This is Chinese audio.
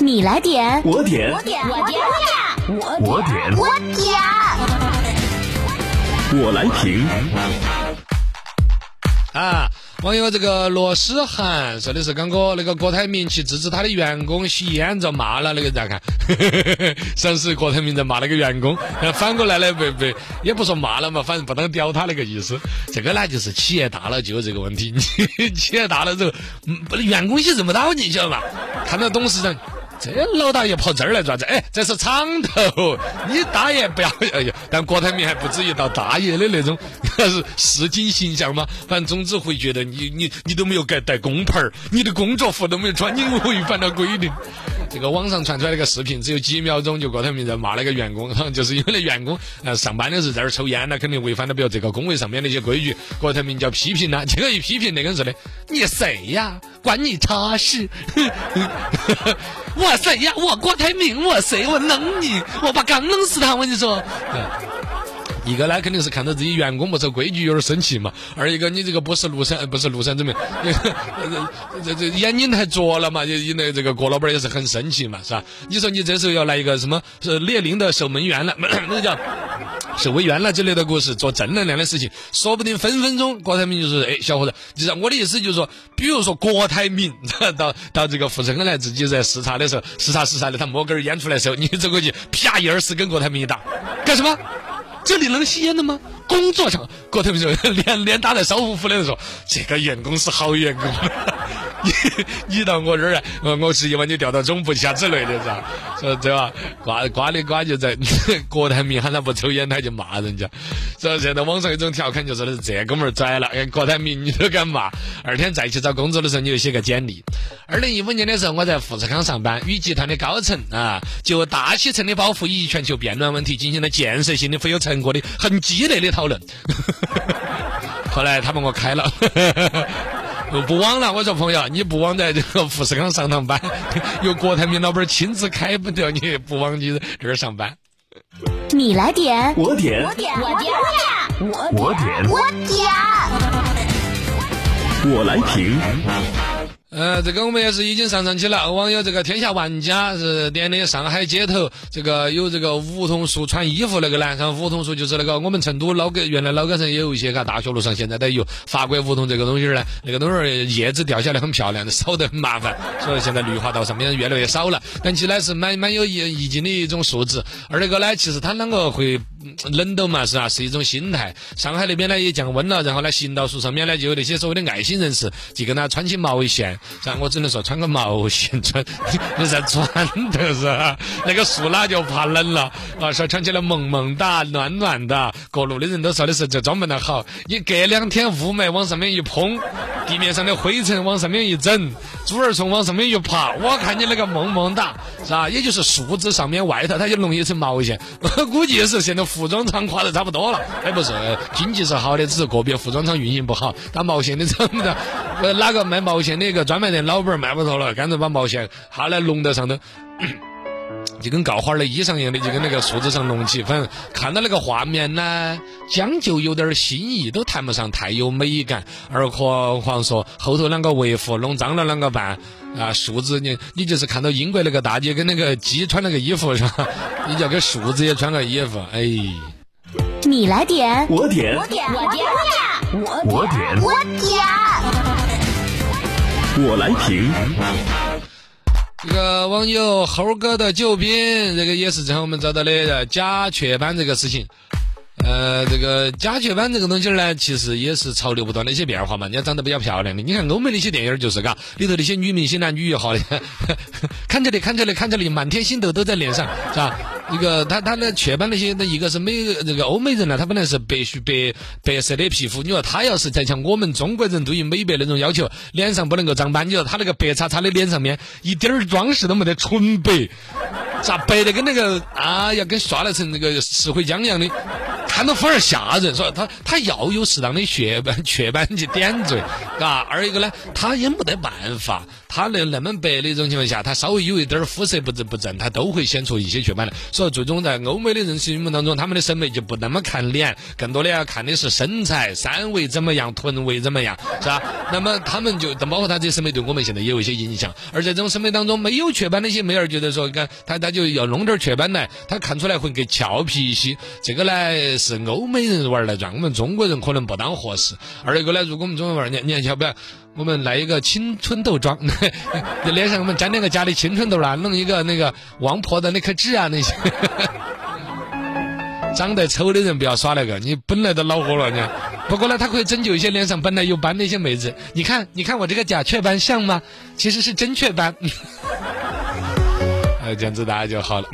你来点，我点，我点，我点，我我点，我点。我来评。啊，网友这个罗诗涵说的是刚哥那个郭台铭去制止他的员工吸烟，遭骂了，那个咋看？上次郭台铭在骂那个员工，呃反过来呢，不不也不说骂了嘛，反正不当屌他那个意思。这个呢，就是企业大了就有这个问题，你企业大了之后，员工些认不到你，晓得吧？看到董事长。这老大爷跑这儿来抓子？哎，这是厂头，你大爷不要！哎呀，但郭台铭还不至于到大爷的那种，是市井形象嘛。反正总之会觉得你你你都没有盖带工牌儿，你的工作服都没有穿，你违反了规定。这个网上传出来那个视频，只有几秒钟，就郭台铭在骂那个员工，就是因为那员工呃上班的时候在那儿抽烟那肯定违反了比如这个工位上面的一些规矩。郭台铭叫批评了，结果一批评那个人说的，你谁呀？管你叉事？我谁呀？我郭台铭，我谁？我弄你，我把刚弄死他！我跟你说。一个呢，肯定是看到自己员工不守规矩有点生气嘛；二一个你这个不是庐山，不是庐山怎么样？这这眼睛太浊了嘛，就因为这个郭老板也是很生气嘛，是吧？你说你这时候要来一个什么是列宁的守门员了，那叫守卫员了之类的故事，做正能量的事情，说不定分分钟郭台铭就是：“哎，小伙子，就是我的意思就是说，比如说郭台铭 到到这个富士康来自己在视察的时候，视察视察的，他摸根烟出来的时候，你走过去，啪一二十跟郭台铭一打，干什么？这里能吸烟的吗？工作上，郭台铭说脸脸打得烧乎乎的说，这个员工是好员工，你你到我这儿来，我我直接把你调到总部去啊之类的，是吧？说对吧？瓜瓜的瓜就在 郭台铭喊他不抽烟，他就骂人家。所以现在网上有种调侃就说的是这哥们儿拽了，哎郭台铭你都敢骂？二天再去找工作的时候，你就写个简历。二零一五年的时候，我在富士康上班，与集团的高层啊，就大气层的保护以及全球变暖问题进行了建设性的、富有成果的、很激烈的讨论。后来他把我开了。我不往了，我说朋友，你不往在这个富士康上趟班，由郭台铭老板亲自开不掉你，不往你这儿上班。你来点，我点，我点，我点，我我点，我点。我来评。呃，这个我们也是已经上上去了。网友这个天下玩家是点的上海街头这个有这个梧桐树穿衣服那个呢，像梧桐树就是那个我们成都老街原来老街上也有一些，嘎，大学路上现在都有法国梧桐这个东西儿呢，那个东西儿叶子掉下来很漂亮，烧得很麻烦，所以现在绿化道上面越来越少了。但其实呢是蛮蛮有意意境的一种树脂，而那个呢其实它啷个会冷到嘛是吧？是一种心态。上海那边呢也降温了，然后呢行道树上面呢就有那些所谓的爱心人士，就跟他穿起毛线。是吧？我只能说穿个毛线穿，你在穿的是？那个树哪就怕冷了啊？说穿起来萌萌哒、暖暖的，各路的人都说的是这装扮的好。你隔两天雾霾往上面一喷，地面上的灰尘往上面一整，猪儿虫往上面一爬，我看你那个萌萌哒，是吧？也就是树枝上面外头它就弄一层毛线，我 估计也是现在服装厂垮的差不多了。哎，不是，经济是好的，只是个别服装厂运营不好。打毛线的厂子，哪个卖毛线的一个专卖店老板卖不脱了，干脆把毛线下来弄到上头。就跟告花儿的衣裳一样的，就跟那个树枝上弄起，反正看到那个画面呢，将就有点儿新意，都谈不上太有美感。而何况说后头啷个维护，弄脏了啷个办？啊，树枝你你就是看到英国那个大姐跟那个鸡穿那个衣服是吧？你就给树枝也穿个衣服，哎。你来点，我点，我点，我点，我我点，我点。我来评。这个网友猴哥的旧兵，这个也是正好我们找到的假雀斑这个事情。呃，这个假雀斑这个东西儿呢，其实也是潮流不断的一些变化嘛。人家长得比较漂亮的，你看欧美那些电影就是嘎，里头那些女明星男女一号的，看这里看这里看这里，满天星斗都在脸上，是吧？一个他他的雀斑那些，那一个是美这个欧美人呢，他本来是白须白白色的皮肤，你说他要是再像我们中国人对于美白那种要求，脸上不能够长斑，你说他那个白叉叉的脸上面一点儿装饰都没得，纯白，咋白的跟那个啊，要跟刷了成那个石灰浆一样的。看到反而吓人，说他他要有适当的雀斑雀斑去点缀，嘎。二一个呢，他也没得办法，他那那么白的一种情况下，他稍微有一点儿肤色不正不正，他都会显出一些雀斑来。所以最终在欧美的人心目当中，他们的审美就不那么看脸，更多的要看的是身材、三围怎么样、臀围怎么样，是吧？那么他们就包括他这些审美对我们现在也有一些影响。而在这种审美当中，没有雀斑的一些妹儿觉得说，看他他就要弄点儿雀斑来，他看出来会更俏皮一些。这个呢是欧美人玩儿来转，我们中国人可能不当合适。二一个呢，如果我们中国人玩儿，你你要不要？我们来一个青春痘妆，脸上我们粘两个假的青春痘啊，弄一个那个王婆的那颗痣啊那些。长得丑的人不要耍那个，你本来都恼火了你。不过呢，它可以拯救一些脸上本来有斑的一些妹子。你看，你看我这个假雀斑像吗？其实是真雀斑。呃，这样子大家就好了。